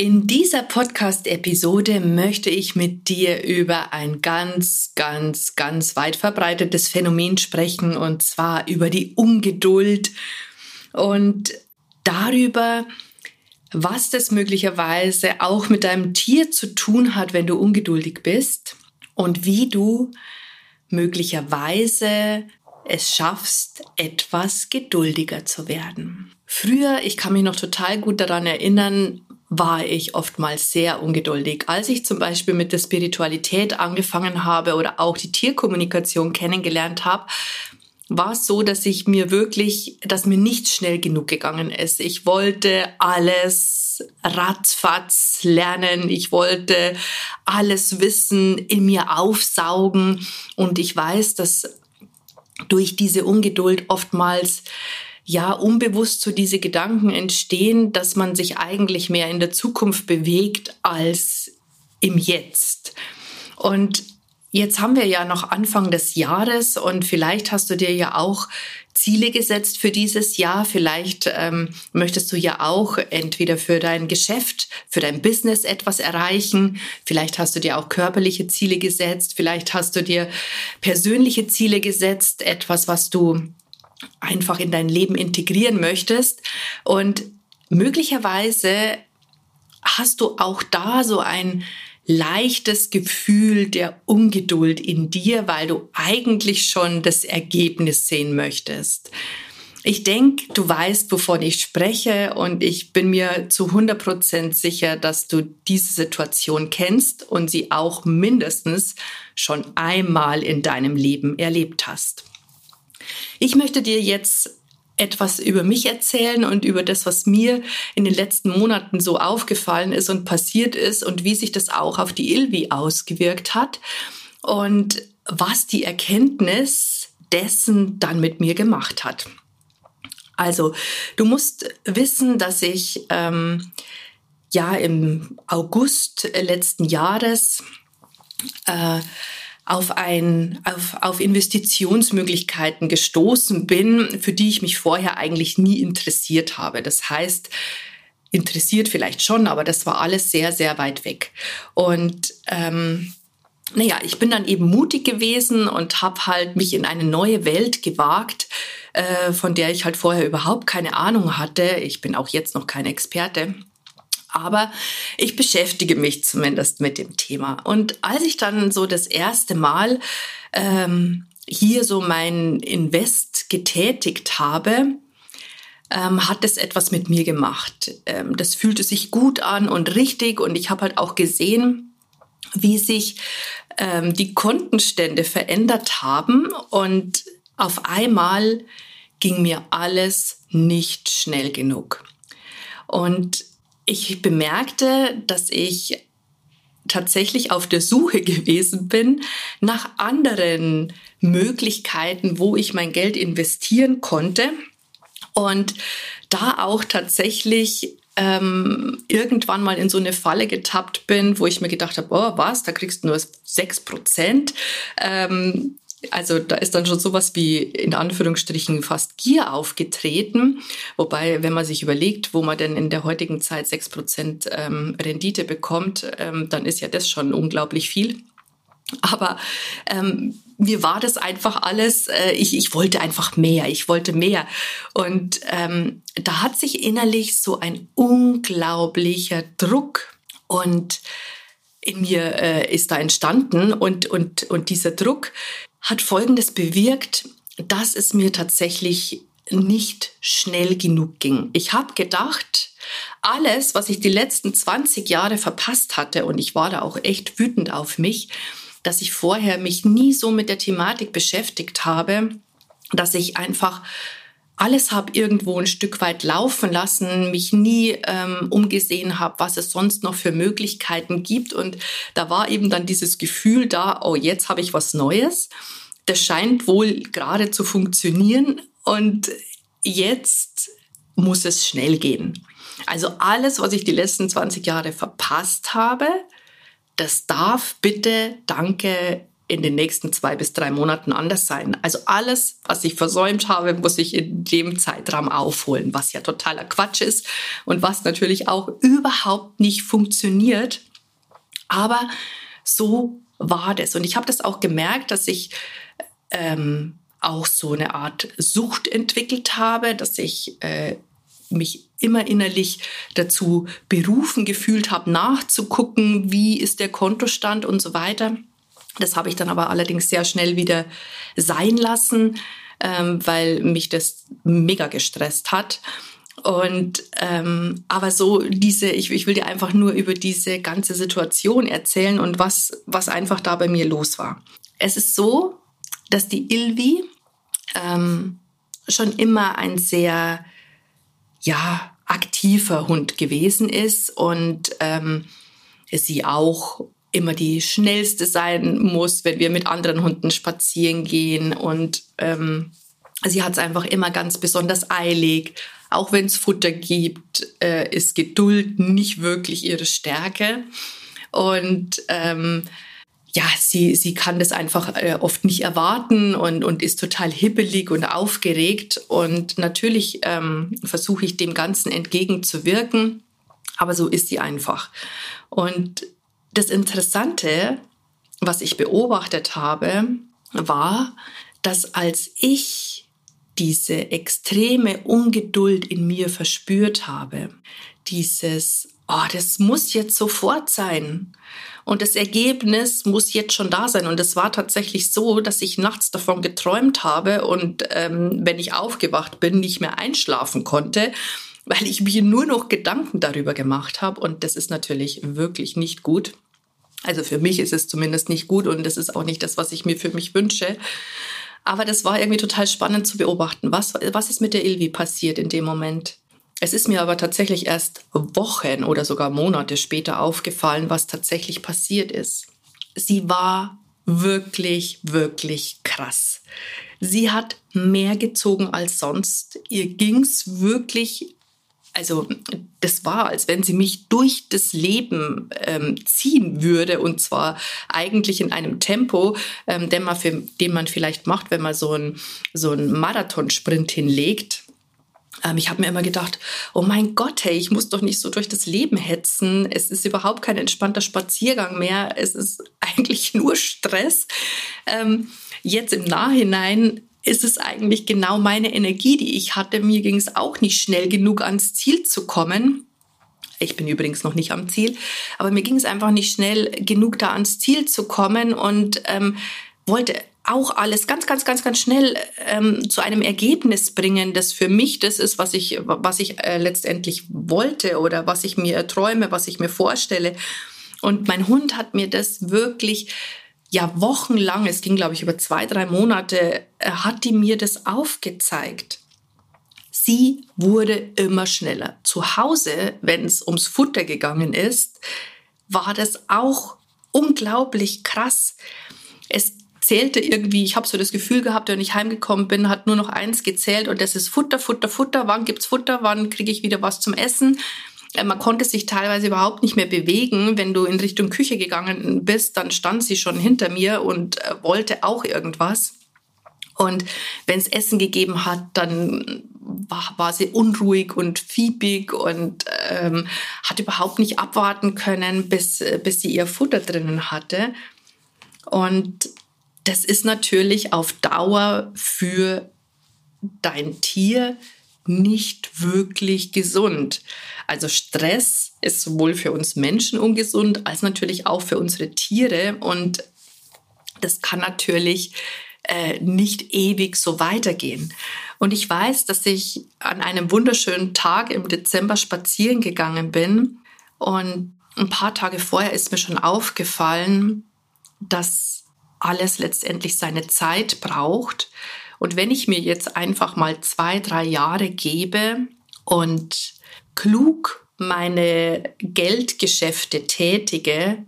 In dieser Podcast-Episode möchte ich mit dir über ein ganz, ganz, ganz weit verbreitetes Phänomen sprechen und zwar über die Ungeduld und darüber, was das möglicherweise auch mit deinem Tier zu tun hat, wenn du ungeduldig bist und wie du möglicherweise es schaffst, etwas geduldiger zu werden. Früher, ich kann mich noch total gut daran erinnern, war ich oftmals sehr ungeduldig. Als ich zum Beispiel mit der Spiritualität angefangen habe oder auch die Tierkommunikation kennengelernt habe, war es so, dass ich mir wirklich, dass mir nicht schnell genug gegangen ist. Ich wollte alles ratzfatz lernen. Ich wollte alles Wissen in mir aufsaugen. Und ich weiß, dass durch diese Ungeduld oftmals ja unbewusst so diese Gedanken entstehen, dass man sich eigentlich mehr in der Zukunft bewegt als im Jetzt. Und jetzt haben wir ja noch Anfang des Jahres und vielleicht hast du dir ja auch Ziele gesetzt für dieses Jahr. Vielleicht ähm, möchtest du ja auch entweder für dein Geschäft, für dein Business etwas erreichen. Vielleicht hast du dir auch körperliche Ziele gesetzt. Vielleicht hast du dir persönliche Ziele gesetzt, etwas, was du einfach in dein Leben integrieren möchtest. Und möglicherweise hast du auch da so ein leichtes Gefühl der Ungeduld in dir, weil du eigentlich schon das Ergebnis sehen möchtest. Ich denke, du weißt, wovon ich spreche und ich bin mir zu 100 Prozent sicher, dass du diese Situation kennst und sie auch mindestens schon einmal in deinem Leben erlebt hast. Ich möchte dir jetzt etwas über mich erzählen und über das, was mir in den letzten Monaten so aufgefallen ist und passiert ist und wie sich das auch auf die Ilvi ausgewirkt hat und was die Erkenntnis dessen dann mit mir gemacht hat. Also, du musst wissen, dass ich ähm, ja im August letzten Jahres äh, auf, ein, auf, auf Investitionsmöglichkeiten gestoßen bin, für die ich mich vorher eigentlich nie interessiert habe. Das heißt, interessiert vielleicht schon, aber das war alles sehr, sehr weit weg. Und ähm, naja, ich bin dann eben mutig gewesen und habe halt mich in eine neue Welt gewagt, äh, von der ich halt vorher überhaupt keine Ahnung hatte. Ich bin auch jetzt noch kein Experte. Aber ich beschäftige mich zumindest mit dem Thema. Und als ich dann so das erste Mal ähm, hier so mein Invest getätigt habe, ähm, hat es etwas mit mir gemacht. Ähm, das fühlte sich gut an und richtig und ich habe halt auch gesehen, wie sich ähm, die Kontenstände verändert haben und auf einmal ging mir alles nicht schnell genug. Und ich bemerkte, dass ich tatsächlich auf der Suche gewesen bin nach anderen Möglichkeiten, wo ich mein Geld investieren konnte. Und da auch tatsächlich ähm, irgendwann mal in so eine Falle getappt bin, wo ich mir gedacht habe, oh was, da kriegst du nur sechs Prozent. Ähm, also da ist dann schon sowas wie in Anführungsstrichen fast Gier aufgetreten. Wobei, wenn man sich überlegt, wo man denn in der heutigen Zeit sechs Prozent ähm, Rendite bekommt, ähm, dann ist ja das schon unglaublich viel. Aber ähm, mir war das einfach alles, äh, ich, ich wollte einfach mehr, ich wollte mehr. Und ähm, da hat sich innerlich so ein unglaublicher Druck und in mir äh, ist da entstanden und, und, und dieser Druck, hat Folgendes bewirkt, dass es mir tatsächlich nicht schnell genug ging. Ich habe gedacht, alles, was ich die letzten 20 Jahre verpasst hatte, und ich war da auch echt wütend auf mich, dass ich vorher mich nie so mit der Thematik beschäftigt habe, dass ich einfach alles habe irgendwo ein Stück weit laufen lassen, mich nie ähm, umgesehen habe, was es sonst noch für Möglichkeiten gibt. Und da war eben dann dieses Gefühl da, oh, jetzt habe ich was Neues. Das scheint wohl gerade zu funktionieren. Und jetzt muss es schnell gehen. Also alles, was ich die letzten 20 Jahre verpasst habe, das darf bitte, danke, in den nächsten zwei bis drei Monaten anders sein. Also alles, was ich versäumt habe, muss ich in dem Zeitraum aufholen, was ja totaler Quatsch ist und was natürlich auch überhaupt nicht funktioniert. Aber so war das. Und ich habe das auch gemerkt, dass ich ähm, auch so eine Art Sucht entwickelt habe, dass ich äh, mich immer innerlich dazu berufen gefühlt habe, nachzugucken, wie ist der Kontostand und so weiter. Das habe ich dann aber allerdings sehr schnell wieder sein lassen, ähm, weil mich das mega gestresst hat. Und ähm, aber so diese, ich, ich will dir einfach nur über diese ganze Situation erzählen und was, was einfach da bei mir los war. Es ist so, dass die Ilvi ähm, schon immer ein sehr ja aktiver Hund gewesen ist und ähm, sie auch immer die schnellste sein muss, wenn wir mit anderen Hunden spazieren gehen. Und ähm, sie hat es einfach immer ganz besonders eilig. Auch wenn es Futter gibt, äh, ist Geduld nicht wirklich ihre Stärke. Und ähm, ja, sie, sie kann das einfach äh, oft nicht erwarten und, und ist total hippelig und aufgeregt. Und natürlich ähm, versuche ich dem Ganzen entgegenzuwirken, aber so ist sie einfach. Und das Interessante, was ich beobachtet habe, war, dass als ich diese extreme Ungeduld in mir verspürt habe, dieses, oh, das muss jetzt sofort sein. Und das Ergebnis muss jetzt schon da sein. Und es war tatsächlich so, dass ich nachts davon geträumt habe und ähm, wenn ich aufgewacht bin, nicht mehr einschlafen konnte weil ich mir nur noch Gedanken darüber gemacht habe. Und das ist natürlich wirklich nicht gut. Also für mich ist es zumindest nicht gut und das ist auch nicht das, was ich mir für mich wünsche. Aber das war irgendwie total spannend zu beobachten. Was, was ist mit der Ilvi passiert in dem Moment? Es ist mir aber tatsächlich erst Wochen oder sogar Monate später aufgefallen, was tatsächlich passiert ist. Sie war wirklich, wirklich krass. Sie hat mehr gezogen als sonst. Ihr ging's wirklich also das war, als wenn sie mich durch das Leben ähm, ziehen würde und zwar eigentlich in einem Tempo, ähm, den, man für, den man vielleicht macht, wenn man so einen so Marathonsprint hinlegt. Ähm, ich habe mir immer gedacht, oh mein Gott, hey, ich muss doch nicht so durch das Leben hetzen. Es ist überhaupt kein entspannter Spaziergang mehr. Es ist eigentlich nur Stress. Ähm, jetzt im Nachhinein ist es eigentlich genau meine Energie, die ich hatte. Mir ging es auch nicht schnell genug ans Ziel zu kommen. Ich bin übrigens noch nicht am Ziel, aber mir ging es einfach nicht schnell genug, da ans Ziel zu kommen und ähm, wollte auch alles ganz, ganz, ganz, ganz schnell ähm, zu einem Ergebnis bringen, das für mich das ist, was ich, was ich äh, letztendlich wollte oder was ich mir träume, was ich mir vorstelle. Und mein Hund hat mir das wirklich ja wochenlang, es ging glaube ich über zwei, drei Monate, äh, hat die mir das aufgezeigt. Sie wurde immer schneller. Zu Hause, wenn es ums Futter gegangen ist, war das auch unglaublich krass. Es zählte irgendwie, ich habe so das Gefühl gehabt, wenn ich heimgekommen bin, hat nur noch eins gezählt und das ist Futter, Futter, Futter. Wann gibt's Futter? Wann kriege ich wieder was zum Essen? Äh, man konnte sich teilweise überhaupt nicht mehr bewegen. Wenn du in Richtung Küche gegangen bist, dann stand sie schon hinter mir und äh, wollte auch irgendwas. Und wenn es Essen gegeben hat, dann war, war sie unruhig und fiebig und ähm, hat überhaupt nicht abwarten können, bis, äh, bis sie ihr Futter drinnen hatte. Und das ist natürlich auf Dauer für dein Tier nicht wirklich gesund. Also Stress ist sowohl für uns Menschen ungesund als natürlich auch für unsere Tiere und das kann natürlich äh, nicht ewig so weitergehen. Und ich weiß, dass ich an einem wunderschönen Tag im Dezember spazieren gegangen bin und ein paar Tage vorher ist mir schon aufgefallen, dass alles letztendlich seine Zeit braucht Und wenn ich mir jetzt einfach mal zwei, drei Jahre gebe und klug meine Geldgeschäfte tätige,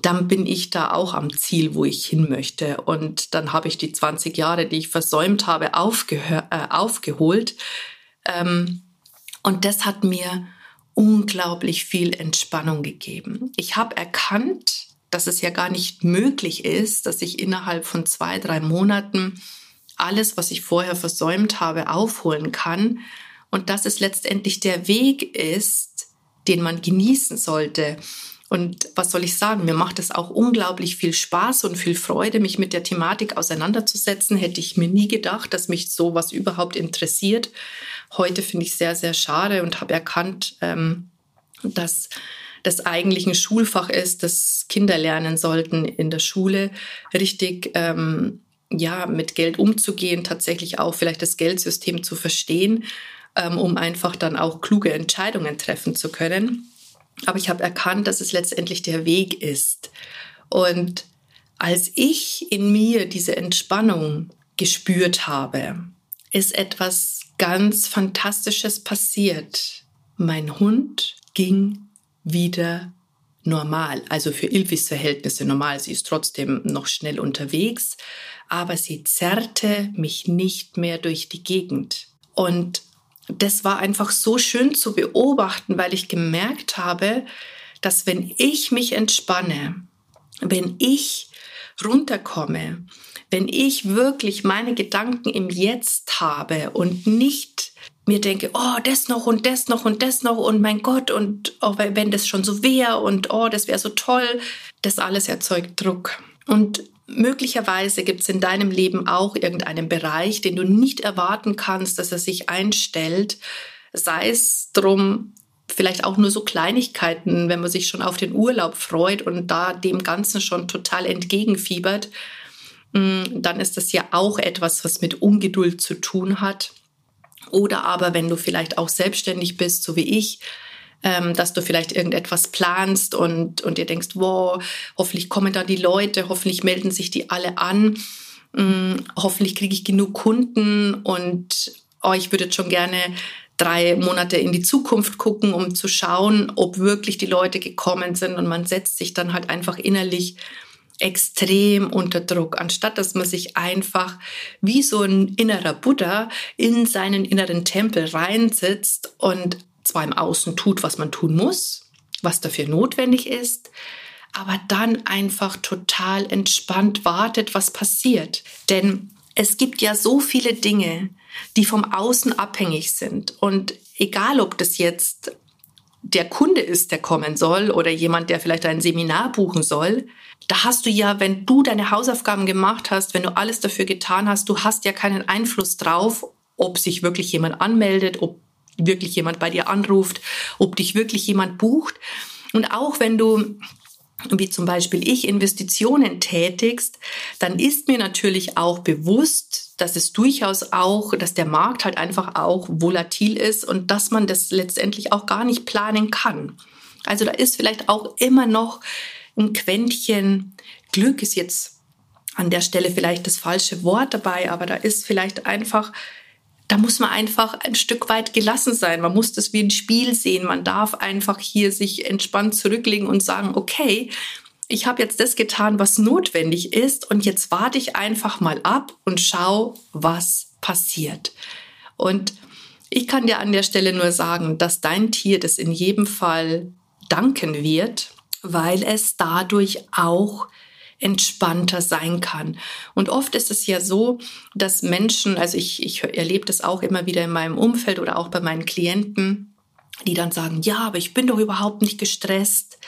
dann bin ich da auch am Ziel, wo ich hin möchte. Und dann habe ich die 20 Jahre, die ich versäumt habe, äh, aufgeholt. Ähm, und das hat mir unglaublich viel Entspannung gegeben. Ich habe erkannt, dass es ja gar nicht möglich ist, dass ich innerhalb von zwei, drei Monaten alles, was ich vorher versäumt habe, aufholen kann. Und dass es letztendlich der Weg ist, den man genießen sollte. Und was soll ich sagen? Mir macht es auch unglaublich viel Spaß und viel Freude, mich mit der Thematik auseinanderzusetzen. Hätte ich mir nie gedacht, dass mich sowas überhaupt interessiert. Heute finde ich sehr, sehr schade und habe erkannt, ähm, dass das eigentlich ein Schulfach ist, das Kinder lernen sollten in der Schule, richtig ähm, ja mit Geld umzugehen, tatsächlich auch vielleicht das Geldsystem zu verstehen, ähm, um einfach dann auch kluge Entscheidungen treffen zu können. Aber ich habe erkannt, dass es letztendlich der Weg ist. Und als ich in mir diese Entspannung gespürt habe, ist etwas ganz Fantastisches passiert. Mein Hund ging wieder normal, also für Ilvis Verhältnisse normal. Sie ist trotzdem noch schnell unterwegs, aber sie zerrte mich nicht mehr durch die Gegend. Und das war einfach so schön zu beobachten, weil ich gemerkt habe, dass wenn ich mich entspanne, wenn ich runterkomme, wenn ich wirklich meine Gedanken im Jetzt habe und nicht mir denke, oh, das noch und das noch und das noch und mein Gott und oh, wenn das schon so wäre und oh, das wäre so toll, das alles erzeugt Druck. Und Möglicherweise gibt es in deinem Leben auch irgendeinen Bereich, den du nicht erwarten kannst, dass er sich einstellt. Sei es drum, vielleicht auch nur so Kleinigkeiten, wenn man sich schon auf den Urlaub freut und da dem Ganzen schon total entgegenfiebert, dann ist das ja auch etwas, was mit Ungeduld zu tun hat. Oder aber wenn du vielleicht auch selbstständig bist, so wie ich, ähm, dass du vielleicht irgendetwas planst und, und dir denkst, wow, hoffentlich kommen da die Leute, hoffentlich melden sich die alle an, ähm, hoffentlich kriege ich genug Kunden und oh, ich würde schon gerne drei Monate in die Zukunft gucken, um zu schauen, ob wirklich die Leute gekommen sind und man setzt sich dann halt einfach innerlich extrem unter Druck, anstatt dass man sich einfach wie so ein innerer Buddha in seinen inneren Tempel reinsitzt und zwar im Außen tut, was man tun muss, was dafür notwendig ist, aber dann einfach total entspannt wartet, was passiert. Denn es gibt ja so viele Dinge, die vom Außen abhängig sind. Und egal, ob das jetzt der Kunde ist, der kommen soll oder jemand, der vielleicht ein Seminar buchen soll, da hast du ja, wenn du deine Hausaufgaben gemacht hast, wenn du alles dafür getan hast, du hast ja keinen Einfluss drauf, ob sich wirklich jemand anmeldet, ob wirklich jemand bei dir anruft, ob dich wirklich jemand bucht. Und auch wenn du wie zum Beispiel ich Investitionen tätigst, dann ist mir natürlich auch bewusst, dass es durchaus auch, dass der Markt halt einfach auch volatil ist und dass man das letztendlich auch gar nicht planen kann. Also da ist vielleicht auch immer noch ein Quäntchen Glück ist jetzt an der Stelle vielleicht das falsche Wort dabei, aber da ist vielleicht einfach da muss man einfach ein Stück weit gelassen sein. Man muss das wie ein Spiel sehen. Man darf einfach hier sich entspannt zurücklegen und sagen, okay, ich habe jetzt das getan, was notwendig ist und jetzt warte ich einfach mal ab und schau, was passiert. Und ich kann dir an der Stelle nur sagen, dass dein Tier das in jedem Fall danken wird, weil es dadurch auch entspannter sein kann. Und oft ist es ja so, dass Menschen, also ich, ich erlebe das auch immer wieder in meinem Umfeld oder auch bei meinen Klienten, die dann sagen, ja, aber ich bin doch überhaupt nicht gestresst.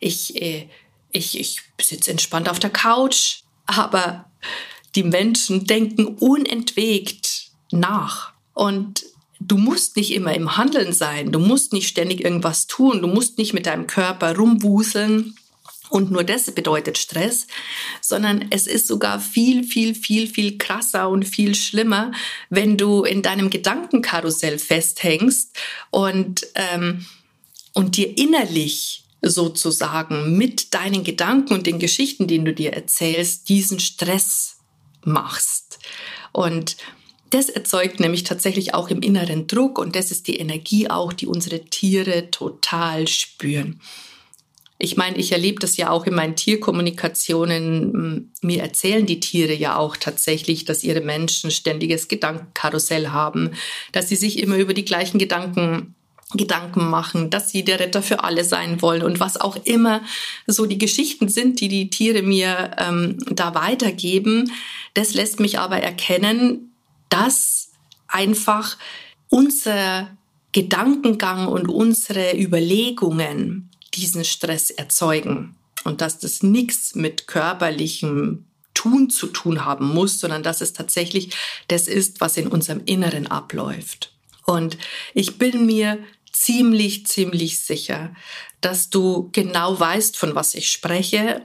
Ich, äh, ich, ich sitze entspannt auf der Couch. Aber die Menschen denken unentwegt nach. Und du musst nicht immer im Handeln sein. Du musst nicht ständig irgendwas tun. Du musst nicht mit deinem Körper rumwuseln und nur das bedeutet Stress, sondern es ist sogar viel, viel, viel, viel krasser und viel schlimmer, wenn du in deinem Gedankenkarussell festhängst und, ähm, und dir innerlich sozusagen mit deinen Gedanken und den Geschichten, die du dir erzählst, diesen Stress machst. Und das erzeugt nämlich tatsächlich auch im inneren Druck und das ist die Energie auch, die unsere Tiere total spüren. Ich meine, ich erlebe das ja auch in meinen Tierkommunikationen. Mir erzählen die Tiere ja auch tatsächlich, dass ihre Menschen ständiges Gedankenkarussell haben, dass sie sich immer über die gleichen Gedanken Gedanken machen, dass sie der Retter für alle sein wollen und was auch immer so die Geschichten sind, die die Tiere mir ähm, da weitergeben. Das lässt mich aber erkennen, dass einfach unser Gedankengang und unsere Überlegungen diesen Stress erzeugen und dass das nichts mit körperlichem Tun zu tun haben muss, sondern dass es tatsächlich das ist, was in unserem Inneren abläuft. Und ich bin mir ziemlich, ziemlich sicher, dass du genau weißt, von was ich spreche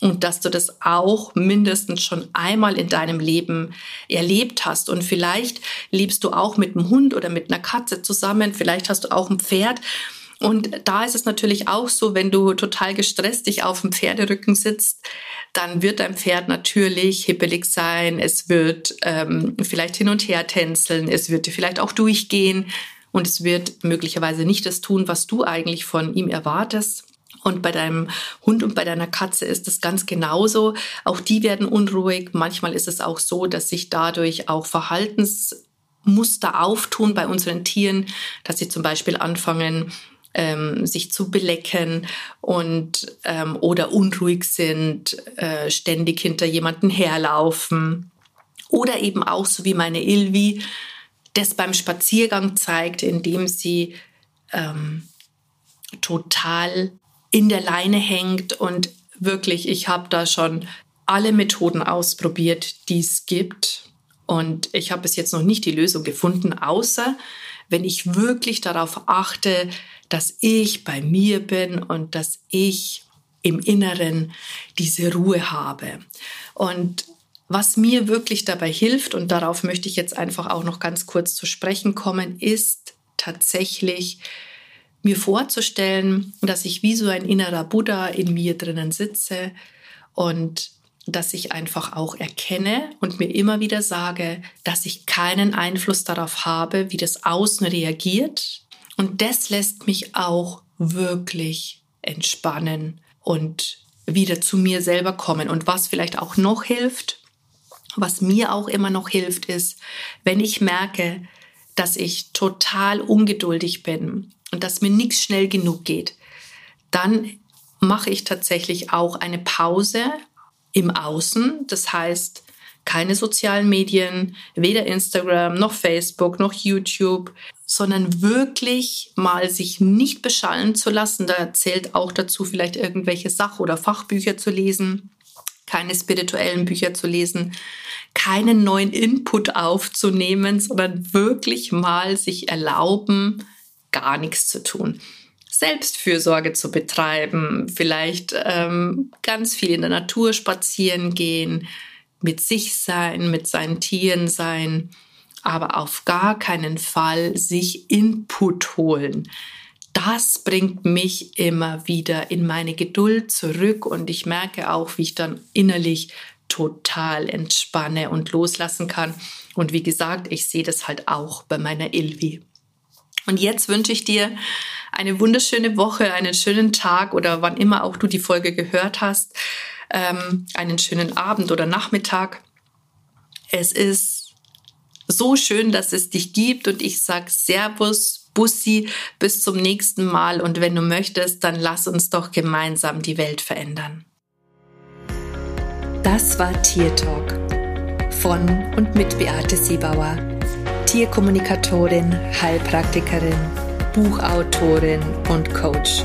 und dass du das auch mindestens schon einmal in deinem Leben erlebt hast. Und vielleicht lebst du auch mit einem Hund oder mit einer Katze zusammen, vielleicht hast du auch ein Pferd. Und da ist es natürlich auch so, wenn du total gestresst dich auf dem Pferderücken sitzt, dann wird dein Pferd natürlich hippelig sein, es wird ähm, vielleicht hin und her tänzeln, es wird dir vielleicht auch durchgehen und es wird möglicherweise nicht das tun, was du eigentlich von ihm erwartest. Und bei deinem Hund und bei deiner Katze ist es ganz genauso. Auch die werden unruhig. Manchmal ist es auch so, dass sich dadurch auch Verhaltensmuster auftun bei unseren Tieren, dass sie zum Beispiel anfangen, ähm, sich zu belecken und ähm, oder unruhig sind, äh, ständig hinter jemanden herlaufen. Oder eben auch so wie meine Ilvi, das beim Spaziergang zeigt, indem sie ähm, total in der Leine hängt und wirklich, ich habe da schon alle Methoden ausprobiert, die es gibt und ich habe bis jetzt noch nicht die Lösung gefunden, außer wenn ich wirklich darauf achte, dass ich bei mir bin und dass ich im Inneren diese Ruhe habe. Und was mir wirklich dabei hilft, und darauf möchte ich jetzt einfach auch noch ganz kurz zu sprechen kommen, ist tatsächlich mir vorzustellen, dass ich wie so ein innerer Buddha in mir drinnen sitze und dass ich einfach auch erkenne und mir immer wieder sage, dass ich keinen Einfluss darauf habe, wie das Außen reagiert. Und das lässt mich auch wirklich entspannen und wieder zu mir selber kommen. Und was vielleicht auch noch hilft, was mir auch immer noch hilft, ist, wenn ich merke, dass ich total ungeduldig bin und dass mir nichts schnell genug geht, dann mache ich tatsächlich auch eine Pause im Außen. Das heißt, keine sozialen Medien, weder Instagram noch Facebook noch YouTube, sondern wirklich mal sich nicht beschallen zu lassen. Da zählt auch dazu, vielleicht irgendwelche Sach- oder Fachbücher zu lesen, keine spirituellen Bücher zu lesen, keinen neuen Input aufzunehmen, sondern wirklich mal sich erlauben, gar nichts zu tun. Selbstfürsorge zu betreiben, vielleicht ähm, ganz viel in der Natur spazieren gehen, mit sich sein, mit seinen Tieren sein, aber auf gar keinen Fall sich Input holen. Das bringt mich immer wieder in meine Geduld zurück und ich merke auch, wie ich dann innerlich total entspanne und loslassen kann. Und wie gesagt, ich sehe das halt auch bei meiner Ilvi. Und jetzt wünsche ich dir eine wunderschöne Woche, einen schönen Tag oder wann immer auch du die Folge gehört hast, ähm, einen schönen Abend oder Nachmittag. Es ist so schön, dass es dich gibt und ich sage Servus, Bussi, bis zum nächsten Mal und wenn du möchtest, dann lass uns doch gemeinsam die Welt verändern. Das war Tier Talk von und mit Beate Siebauer, Tierkommunikatorin, Heilpraktikerin, Buchautorin und Coach.